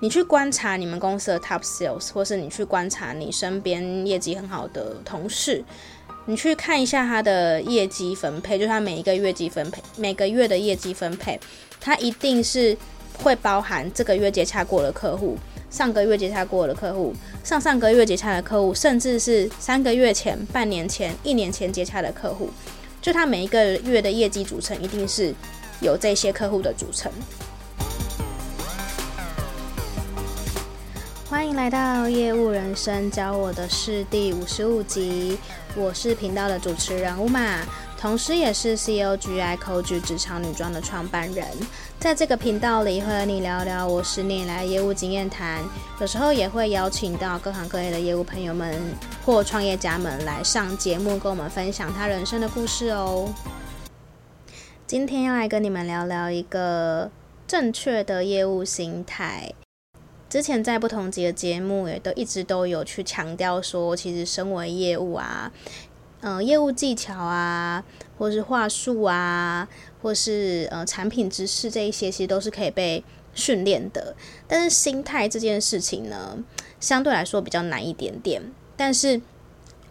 你去观察你们公司的 top sales，或是你去观察你身边业绩很好的同事，你去看一下他的业绩分配，就是他每一个月绩分配，每个月的业绩分配，他一定是会包含这个月接洽过的客户，上个月接洽过的客户，上上个月接洽的客户，甚至是三个月前、半年前、一年前接洽的客户，就他每一个月的业绩组成，一定是有这些客户的组成。欢迎来到业务人生教我的事第五十五集，我是频道的主持人 Uma，同时也是 COGI cog 职场女装的创办人。在这个频道里，会和你聊聊我十年来业务经验谈，有时候也会邀请到各行各业的业务朋友们或创业家们来上节目，跟我们分享他人生的故事哦。今天要来跟你们聊聊一个正确的业务心态。之前在不同集的节目也都一直都有去强调说，其实身为业务啊，嗯、呃，业务技巧啊，或是话术啊，或是呃产品知识这一些，其实都是可以被训练的。但是心态这件事情呢，相对来说比较难一点点。但是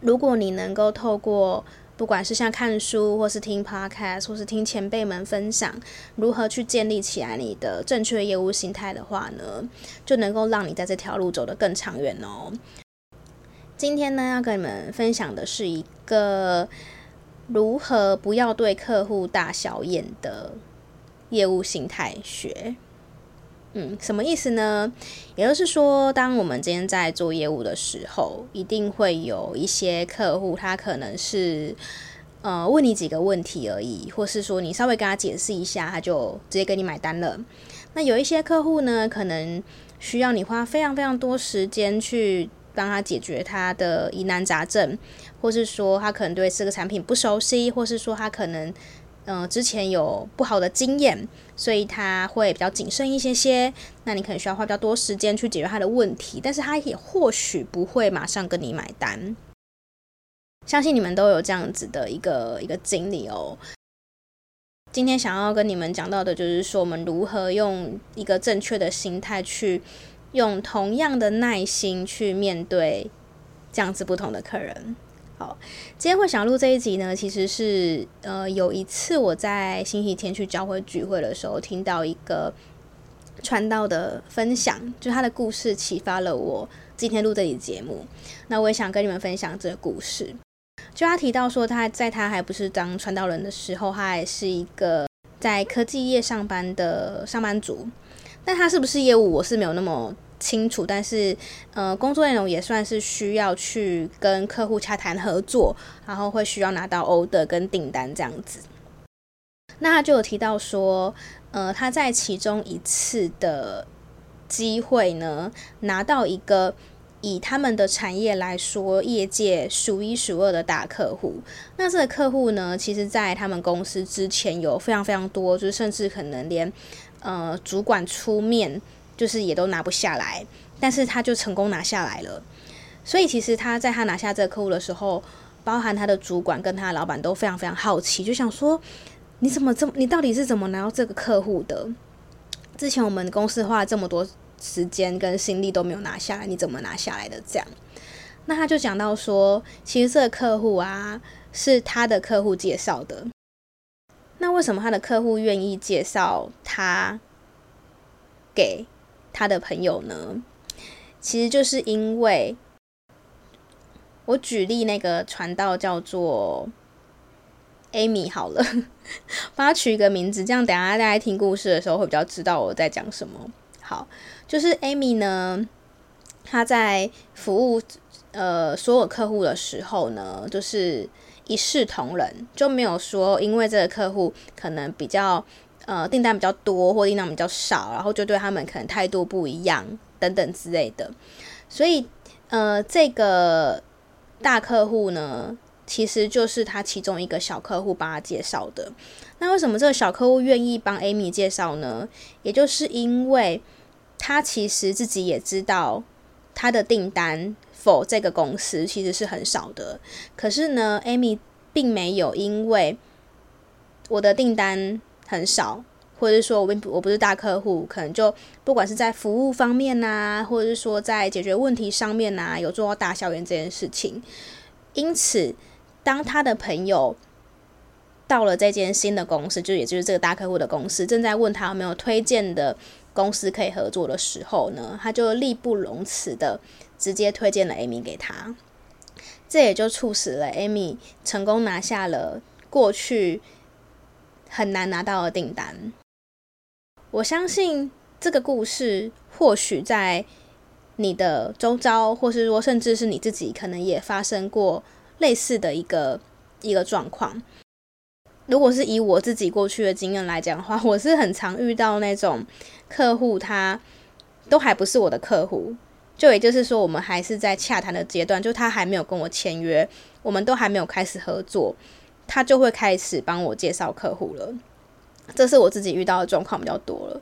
如果你能够透过不管是像看书，或是听 podcast，或是听前辈们分享如何去建立起来你的正确业务心态的话呢，就能够让你在这条路走得更长远哦。今天呢，要跟你们分享的是一个如何不要对客户大小眼的业务心态学。嗯，什么意思呢？也就是说，当我们今天在做业务的时候，一定会有一些客户，他可能是呃问你几个问题而已，或是说你稍微跟他解释一下，他就直接给你买单了。那有一些客户呢，可能需要你花非常非常多时间去帮他解决他的疑难杂症，或是说他可能对这个产品不熟悉，或是说他可能。嗯、之前有不好的经验，所以他会比较谨慎一些些。那你可能需要花比较多时间去解决他的问题，但是他也或许不会马上跟你买单。相信你们都有这样子的一个一个经历哦。今天想要跟你们讲到的就是说，我们如何用一个正确的心态去用同样的耐心去面对这样子不同的客人。好，今天会想录这一集呢，其实是呃有一次我在星期天去教会聚会的时候，听到一个传道的分享，就他的故事启发了我今天录这集节目。那我也想跟你们分享这个故事。就他提到说，他在他还不是当传道人的时候，他还是一个在科技业上班的上班族。但他是不是业务，我是没有那么。清楚，但是呃，工作内容也算是需要去跟客户洽谈合作，然后会需要拿到 order 跟订单这样子。那他就有提到说，呃，他在其中一次的机会呢，拿到一个以他们的产业来说，业界数一数二的大客户。那这个客户呢，其实在他们公司之前有非常非常多，就是甚至可能连呃主管出面。就是也都拿不下来，但是他就成功拿下来了。所以其实他在他拿下这个客户的时候，包含他的主管跟他的老板都非常非常好奇，就想说你怎么这么，你到底是怎么拿到这个客户的？之前我们公司花了这么多时间跟心力都没有拿下来，你怎么拿下来的？这样，那他就讲到说，其实这个客户啊是他的客户介绍的。那为什么他的客户愿意介绍他给？他的朋友呢，其实就是因为我举例那个传道叫做 Amy 好了，帮他取一个名字，这样等下大家听故事的时候会比较知道我在讲什么。好，就是 Amy 呢，他在服务呃所有客户的时候呢，就是一视同仁，就没有说因为这个客户可能比较。呃，订单比较多或订单比较少，然后就对他们可能态度不一样等等之类的。所以，呃，这个大客户呢，其实就是他其中一个小客户帮他介绍的。那为什么这个小客户愿意帮 Amy 介绍呢？也就是因为他其实自己也知道他的订单 for 这个公司其实是很少的。可是呢，Amy 并没有因为我的订单很少，或者是说我并不我不是大客户，可能就不管是在服务方面呐、或者是说在解决问题上面呐、有做到大校园这件事情。因此，当他的朋友到了这间新的公司，就也就是这个大客户的公司，正在问他有没有推荐的公司可以合作的时候呢，他就义不容辞的直接推荐了 Amy 给他。这也就促使了 Amy 成功拿下了过去很难拿到的订单。我相信这个故事或许在你的周遭，或是说甚至是你自己，可能也发生过类似的一个一个状况。如果是以我自己过去的经验来讲的话，我是很常遇到那种客户，他都还不是我的客户。就也就是说，我们还是在洽谈的阶段，就他还没有跟我签约，我们都还没有开始合作，他就会开始帮我介绍客户了。这是我自己遇到的状况比较多了，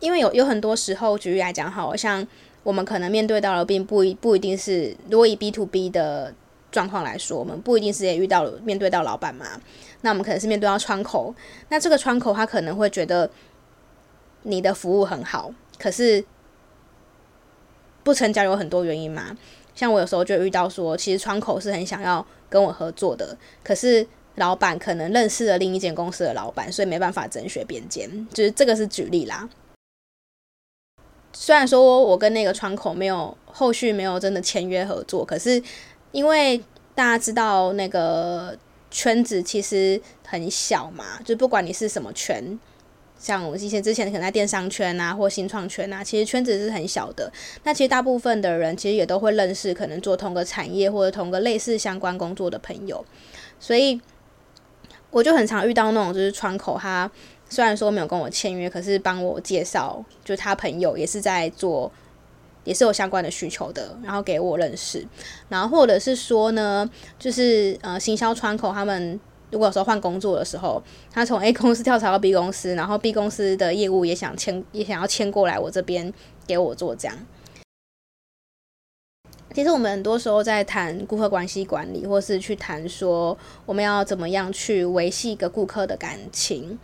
因为有有很多时候，举例来讲，好像我们可能面对到的并不一不一定是，如果以 B to B 的状况来说，我们不一定是也遇到了面对到老板嘛，那我们可能是面对到窗口，那这个窗口他可能会觉得你的服务很好，可是。不成交有很多原因嘛，像我有时候就遇到说，其实窗口是很想要跟我合作的，可是老板可能认识了另一间公司的老板，所以没办法甄选边间，就是这个是举例啦。虽然说我跟那个窗口没有后续没有真的签约合作，可是因为大家知道那个圈子其实很小嘛，就不管你是什么圈。像我之前之前可能在电商圈啊，或新创圈啊，其实圈子是很小的。那其实大部分的人其实也都会认识，可能做同个产业或者同个类似相关工作的朋友。所以我就很常遇到那种，就是窗口他虽然说没有跟我签约，可是帮我介绍，就他朋友也是在做，也是有相关的需求的，然后给我认识。然后或者是说呢，就是呃行销窗口他们。如果说换工作的时候，他从 A 公司跳槽到 B 公司，然后 B 公司的业务也想签，也想要签过来我这边给我做这样。其实我们很多时候在谈顾客关系管理，或是去谈说我们要怎么样去维系一个顾客的感情，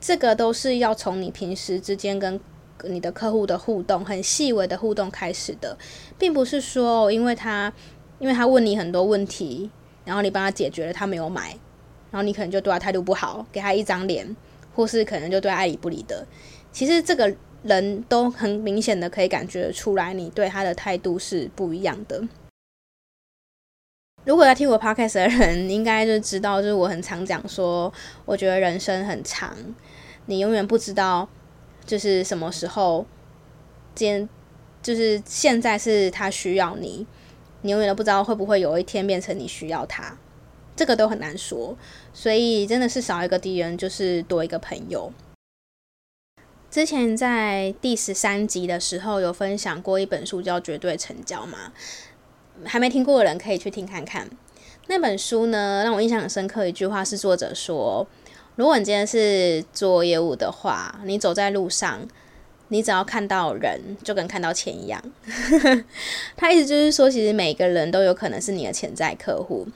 这个都是要从你平时之间跟你的客户的互动，很细微的互动开始的，并不是说因为他因为他问你很多问题，然后你帮他解决了，他没有买。然后你可能就对他态度不好，给他一张脸，或是可能就对他爱理不理的。其实这个人都很明显的可以感觉出来，你对他的态度是不一样的。如果要听我 podcast 的人，应该就知道，就是我很常讲说，我觉得人生很长，你永远不知道就是什么时候，今就是现在是他需要你，你永远都不知道会不会有一天变成你需要他。这个都很难说，所以真的是少一个敌人就是多一个朋友。之前在第十三集的时候有分享过一本书叫《绝对成交》嘛，还没听过的人可以去听看看。那本书呢，让我印象很深刻一句话是作者说：“如果你今天是做业务的话，你走在路上，你只要看到人，就跟看到钱一样。”他意思就是说，其实每个人都有可能是你的潜在客户。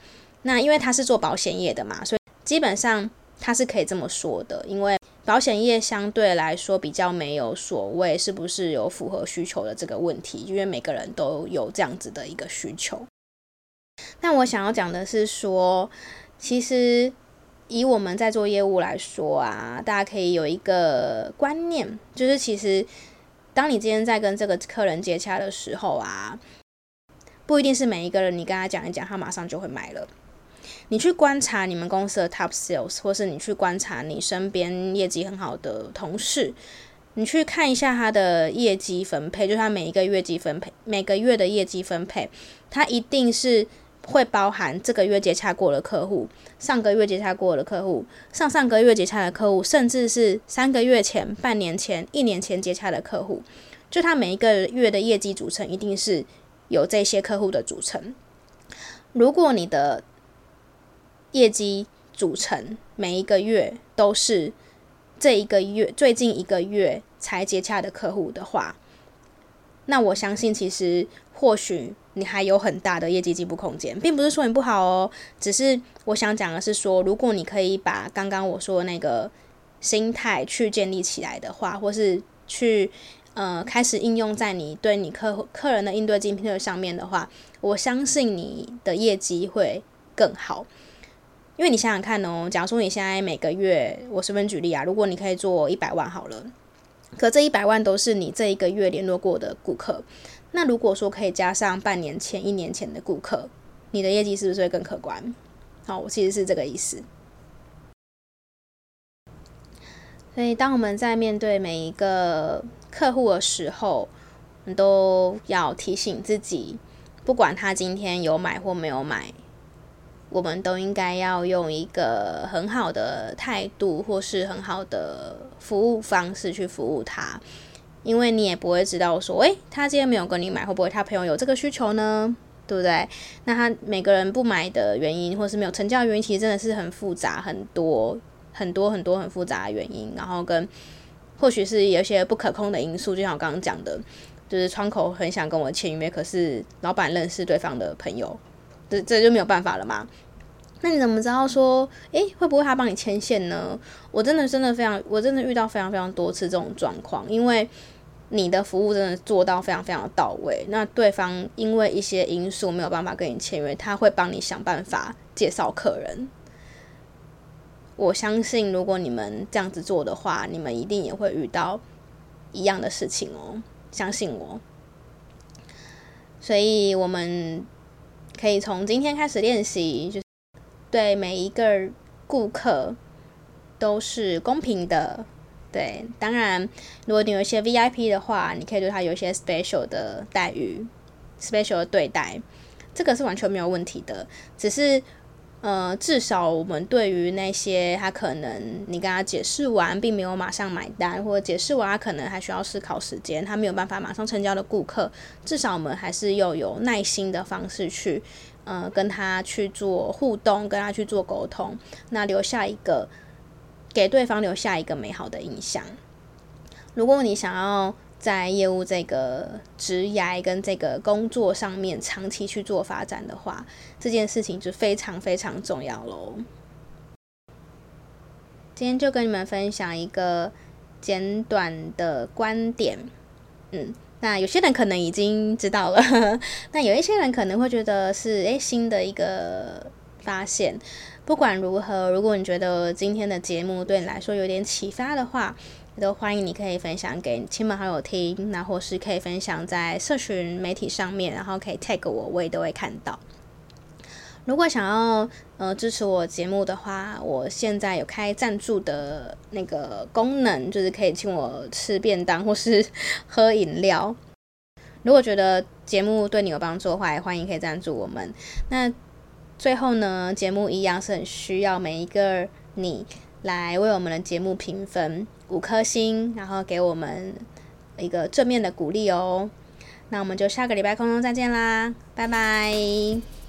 那因为他是做保险业的嘛，所以基本上他是可以这么说的。因为保险业相对来说比较没有所谓是不是有符合需求的这个问题，因为每个人都有这样子的一个需求。那我想要讲的是说，其实以我们在做业务来说啊，大家可以有一个观念，就是其实当你今天在跟这个客人接洽的时候啊，不一定是每一个人你跟他讲一讲，他马上就会买了。你去观察你们公司的 top sales，或是你去观察你身边业绩很好的同事，你去看一下他的业绩分配，就是他每一个月绩分配，每个月的业绩分配，他一定是会包含这个月接洽过的客户，上个月接洽过的客户，上上个月接洽的客户，甚至是三个月前、半年前、一年前接洽的客户，就他每一个月的业绩组成，一定是有这些客户的组成。如果你的业绩组成每一个月都是这一个月最近一个月才接洽的客户的话，那我相信其实或许你还有很大的业绩进步空间，并不是说你不好哦，只是我想讲的是说，如果你可以把刚刚我说的那个心态去建立起来的话，或是去呃开始应用在你对你客客人的应对进退上面的话，我相信你的业绩会更好。因为你想想看哦，假如说你现在每个月，我随便举例啊，如果你可以做一百万好了，可这一百万都是你这一个月联络过的顾客，那如果说可以加上半年前、一年前的顾客，你的业绩是不是会更可观？好，我其实是这个意思。所以，当我们在面对每一个客户的时候，你都要提醒自己，不管他今天有买或没有买。我们都应该要用一个很好的态度，或是很好的服务方式去服务他，因为你也不会知道说，诶，他今天没有跟你买，会不会他朋友有这个需求呢？对不对？那他每个人不买的原因，或是没有成交的原因，其实真的是很复杂，很多很多很多很复杂的原因。然后跟或许是有一些不可控的因素，就像我刚刚讲的，就是窗口很想跟我签约，可是老板认识对方的朋友，这这就没有办法了嘛。那你怎么知道说，诶，会不会他帮你牵线呢？我真的真的非常，我真的遇到非常非常多次这种状况，因为你的服务真的做到非常非常的到位，那对方因为一些因素没有办法跟你签约，他会帮你想办法介绍客人。我相信，如果你们这样子做的话，你们一定也会遇到一样的事情哦，相信我。所以我们可以从今天开始练习，就。对每一个顾客都是公平的，对，当然，如果你有一些 VIP 的话，你可以对他有一些 special 的待遇，special 的对待，这个是完全没有问题的。只是，呃，至少我们对于那些他可能你跟他解释完，并没有马上买单，或者解释完他可能还需要思考时间，他没有办法马上成交的顾客，至少我们还是要有耐心的方式去。呃，跟他去做互动，跟他去做沟通，那留下一个给对方留下一个美好的印象。如果你想要在业务这个职涯跟这个工作上面长期去做发展的话，这件事情就非常非常重要喽。今天就跟你们分享一个简短的观点，嗯。那有些人可能已经知道了，那有一些人可能会觉得是诶新的一个发现。不管如何，如果你觉得今天的节目对你来说有点启发的话，都欢迎你可以分享给亲朋好友听，那或是可以分享在社群媒体上面，然后可以 tag 我，我也都会看到。如果想要呃支持我节目的话，我现在有开赞助的那个功能，就是可以请我吃便当或是喝饮料。如果觉得节目对你有帮助的话，也欢迎可以赞助我们。那最后呢，节目一样是很需要每一个你来为我们的节目评分五颗星，然后给我们一个正面的鼓励哦。那我们就下个礼拜空中再见啦，拜拜。